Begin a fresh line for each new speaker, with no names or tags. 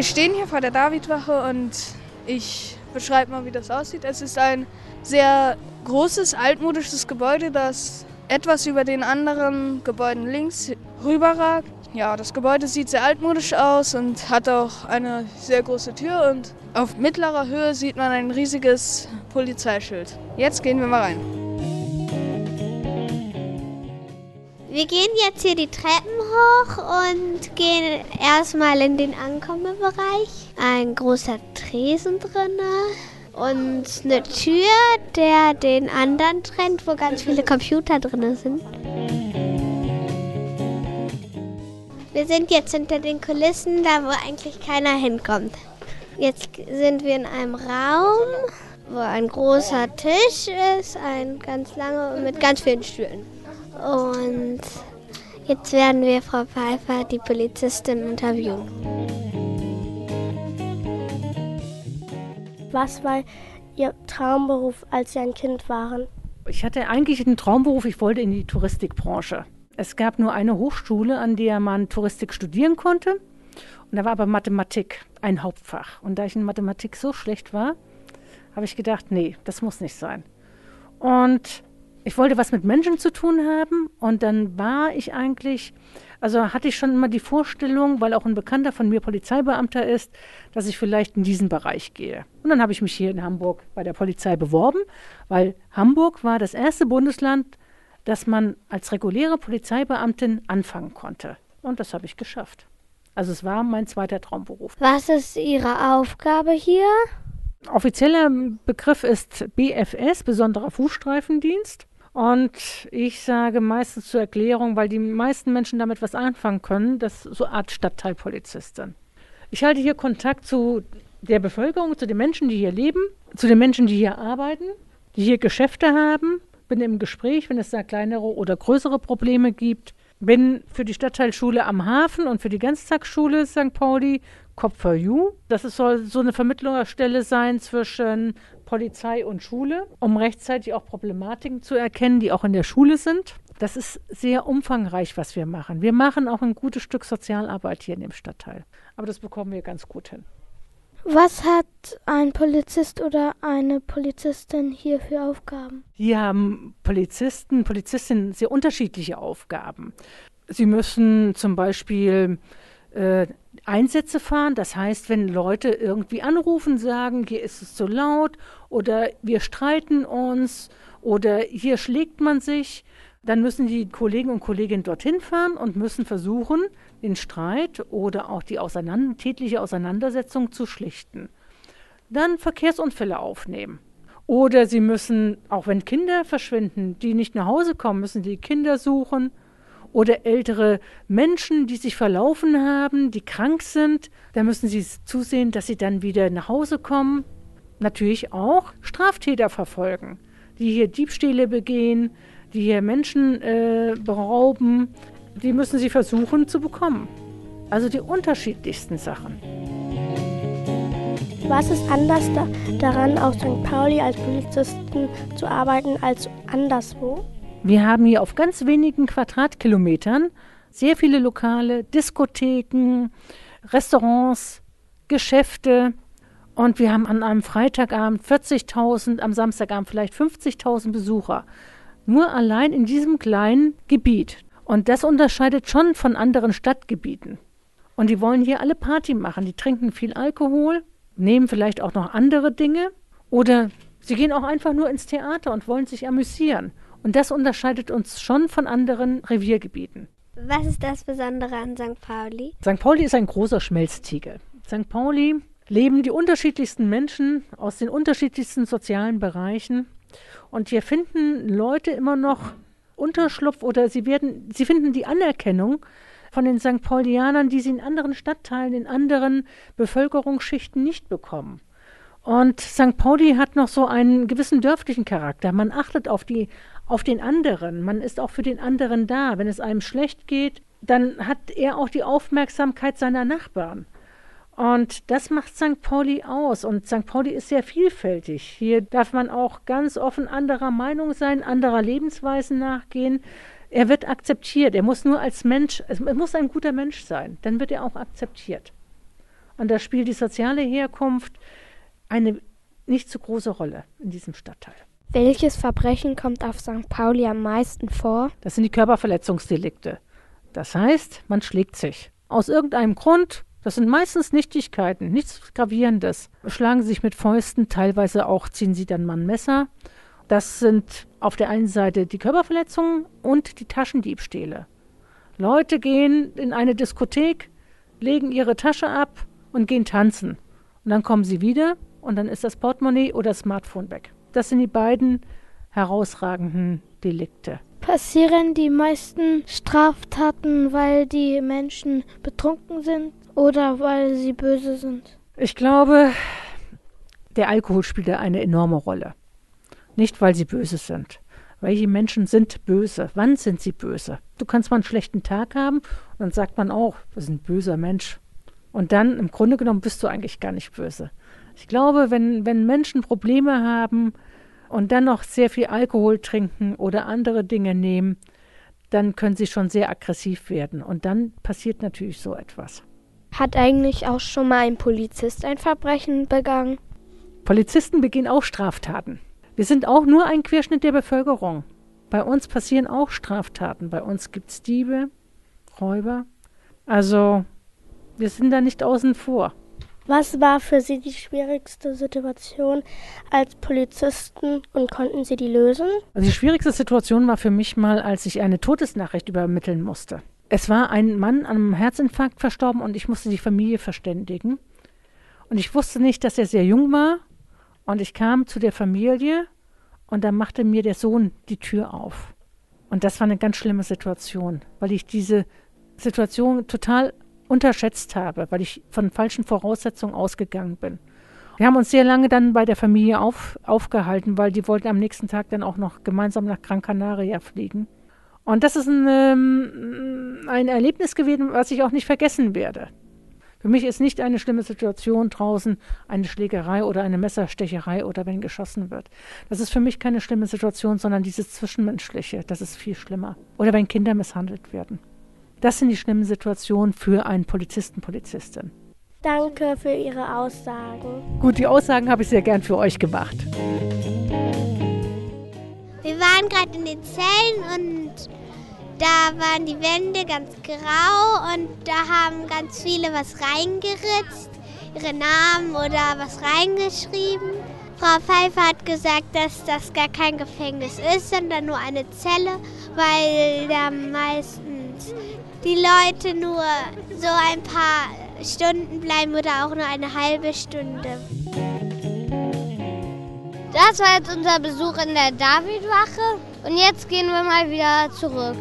Wir stehen hier vor der Davidwache und ich beschreibe mal, wie das aussieht. Es ist ein sehr großes, altmodisches Gebäude, das etwas über den anderen Gebäuden links rüberragt. Ja, das Gebäude sieht sehr altmodisch aus und hat auch eine sehr große Tür und auf mittlerer Höhe sieht man ein riesiges Polizeischild. Jetzt gehen wir mal rein.
Wir gehen jetzt hier die Treppen hoch und gehen erstmal in den Ankommenbereich. Ein großer Tresen drinne und eine Tür, der den anderen trennt, wo ganz viele Computer drin sind. Wir sind jetzt hinter den Kulissen, da wo eigentlich keiner hinkommt. Jetzt sind wir in einem Raum, wo ein großer Tisch ist, ein ganz langer mit ganz vielen Stühlen. Und jetzt werden wir Frau Pfeiffer, die Polizistin, interviewen.
Was war Ihr Traumberuf, als Sie ein Kind waren?
Ich hatte eigentlich einen Traumberuf, ich wollte in die Touristikbranche. Es gab nur eine Hochschule, an der man Touristik studieren konnte. Und da war aber Mathematik ein Hauptfach. Und da ich in Mathematik so schlecht war, habe ich gedacht, nee, das muss nicht sein. Und ich wollte was mit Menschen zu tun haben. Und dann war ich eigentlich also hatte ich schon immer die Vorstellung, weil auch ein Bekannter von mir Polizeibeamter ist, dass ich vielleicht in diesen Bereich gehe. Und dann habe ich mich hier in Hamburg bei der Polizei beworben, weil Hamburg war das erste Bundesland, das man als reguläre Polizeibeamtin anfangen konnte. Und das habe ich geschafft. Also es war mein zweiter Traumberuf.
Was ist Ihre Aufgabe hier?
Offizieller Begriff ist BFS, besonderer Fußstreifendienst. Und ich sage meistens zur Erklärung, weil die meisten Menschen damit was anfangen können, das ist so eine Art Stadtteilpolizistin. Ich halte hier Kontakt zu der Bevölkerung, zu den Menschen, die hier leben, zu den Menschen, die hier arbeiten, die hier Geschäfte haben, bin im Gespräch, wenn es da kleinere oder größere Probleme gibt, bin für die Stadtteilschule am Hafen und für die Ganztagsschule St. Pauli Cop for You. Das soll so eine Vermittlungsstelle sein zwischen Polizei und Schule, um rechtzeitig auch Problematiken zu erkennen, die auch in der Schule sind. Das ist sehr umfangreich, was wir machen. Wir machen auch ein gutes Stück Sozialarbeit hier in dem Stadtteil. Aber das bekommen wir ganz gut hin.
Was hat ein Polizist oder eine Polizistin hier für Aufgaben?
Hier haben Polizisten, Polizistinnen sehr unterschiedliche Aufgaben. Sie müssen zum Beispiel äh, Einsätze fahren. Das heißt, wenn Leute irgendwie anrufen, sagen, hier ist es zu laut oder wir streiten uns oder hier schlägt man sich, dann müssen die Kollegen und Kolleginnen dorthin fahren und müssen versuchen, den Streit oder auch die auseinander tätliche Auseinandersetzung zu schlichten. Dann Verkehrsunfälle aufnehmen. Oder sie müssen, auch wenn Kinder verschwinden, die nicht nach Hause kommen, müssen die Kinder suchen oder ältere Menschen, die sich verlaufen haben, die krank sind. Da müssen sie zusehen, dass sie dann wieder nach Hause kommen. Natürlich auch Straftäter verfolgen, die hier Diebstähle begehen, die hier Menschen äh, berauben. Die müssen sie versuchen zu bekommen. Also die unterschiedlichsten Sachen.
Was ist anders da, daran, auf St. Pauli als Polizisten zu arbeiten als anderswo?
Wir haben hier auf ganz wenigen Quadratkilometern sehr viele Lokale, Diskotheken, Restaurants, Geschäfte. Und wir haben an einem Freitagabend 40.000, am Samstagabend vielleicht 50.000 Besucher. Nur allein in diesem kleinen Gebiet. Und das unterscheidet schon von anderen Stadtgebieten. Und die wollen hier alle Party machen. Die trinken viel Alkohol, nehmen vielleicht auch noch andere Dinge. Oder sie gehen auch einfach nur ins Theater und wollen sich amüsieren. Und das unterscheidet uns schon von anderen Reviergebieten.
Was ist das Besondere an St. Pauli?
St. Pauli ist ein großer Schmelztiegel. St. Pauli leben die unterschiedlichsten Menschen aus den unterschiedlichsten sozialen Bereichen. Und hier finden Leute immer noch Unterschlupf oder sie werden, sie finden die Anerkennung von den St. Paulianern, die sie in anderen Stadtteilen, in anderen Bevölkerungsschichten nicht bekommen. Und St. Pauli hat noch so einen gewissen dörflichen Charakter. Man achtet auf die auf den anderen. Man ist auch für den anderen da. Wenn es einem schlecht geht, dann hat er auch die Aufmerksamkeit seiner Nachbarn. Und das macht St. Pauli aus. Und St. Pauli ist sehr vielfältig. Hier darf man auch ganz offen anderer Meinung sein, anderer Lebensweisen nachgehen. Er wird akzeptiert. Er muss nur als Mensch, er muss ein guter Mensch sein. Dann wird er auch akzeptiert. Und da spielt die soziale Herkunft eine nicht so große Rolle in diesem Stadtteil.
Welches Verbrechen kommt auf St. Pauli am meisten vor?
Das sind die Körperverletzungsdelikte. Das heißt, man schlägt sich. Aus irgendeinem Grund, das sind meistens Nichtigkeiten, nichts Gravierendes, schlagen sich mit Fäusten, teilweise auch ziehen sie dann mal ein Messer. Das sind auf der einen Seite die Körperverletzungen und die Taschendiebstähle. Leute gehen in eine Diskothek, legen ihre Tasche ab und gehen tanzen. Und dann kommen sie wieder und dann ist das Portemonnaie oder das Smartphone weg. Das sind die beiden herausragenden Delikte.
Passieren die meisten Straftaten, weil die Menschen betrunken sind oder weil sie böse sind?
Ich glaube, der Alkohol spielt da eine enorme Rolle. Nicht, weil sie böse sind. Welche Menschen sind böse? Wann sind sie böse? Du kannst mal einen schlechten Tag haben und dann sagt man auch, das ist ein böser Mensch. Und dann im Grunde genommen bist du eigentlich gar nicht böse. Ich glaube, wenn, wenn Menschen Probleme haben und dann noch sehr viel Alkohol trinken oder andere Dinge nehmen, dann können sie schon sehr aggressiv werden. Und dann passiert natürlich so etwas.
Hat eigentlich auch schon mal ein Polizist ein Verbrechen begangen?
Polizisten begehen auch Straftaten. Wir sind auch nur ein Querschnitt der Bevölkerung. Bei uns passieren auch Straftaten. Bei uns gibt es Diebe, Räuber. Also wir sind da nicht außen vor.
Was war für Sie die schwierigste Situation als Polizisten und konnten Sie die lösen?
Also die schwierigste Situation war für mich mal, als ich eine Todesnachricht übermitteln musste. Es war ein Mann an einem Herzinfarkt verstorben und ich musste die Familie verständigen. Und ich wusste nicht, dass er sehr jung war. Und ich kam zu der Familie und da machte mir der Sohn die Tür auf. Und das war eine ganz schlimme Situation, weil ich diese Situation total unterschätzt habe, weil ich von falschen Voraussetzungen ausgegangen bin. Wir haben uns sehr lange dann bei der Familie auf, aufgehalten, weil die wollten am nächsten Tag dann auch noch gemeinsam nach Gran Canaria fliegen. Und das ist ein, ähm, ein Erlebnis gewesen, was ich auch nicht vergessen werde. Für mich ist nicht eine schlimme Situation draußen eine Schlägerei oder eine Messerstecherei oder wenn geschossen wird. Das ist für mich keine schlimme Situation, sondern dieses Zwischenmenschliche, das ist viel schlimmer. Oder wenn Kinder misshandelt werden. Das sind die schlimmen Situationen für einen Polizisten, Polizistin.
Danke für Ihre Aussagen.
Gut, die Aussagen habe ich sehr gern für euch gemacht.
Wir waren gerade in den Zellen und da waren die Wände ganz grau und da haben ganz viele was reingeritzt, ihre Namen oder was reingeschrieben. Frau Pfeiffer hat gesagt, dass das gar kein Gefängnis ist, sondern nur eine Zelle, weil da meistens die Leute nur so ein paar Stunden bleiben oder auch nur eine halbe Stunde. Das war jetzt unser Besuch in der Davidwache und jetzt gehen wir mal wieder zurück.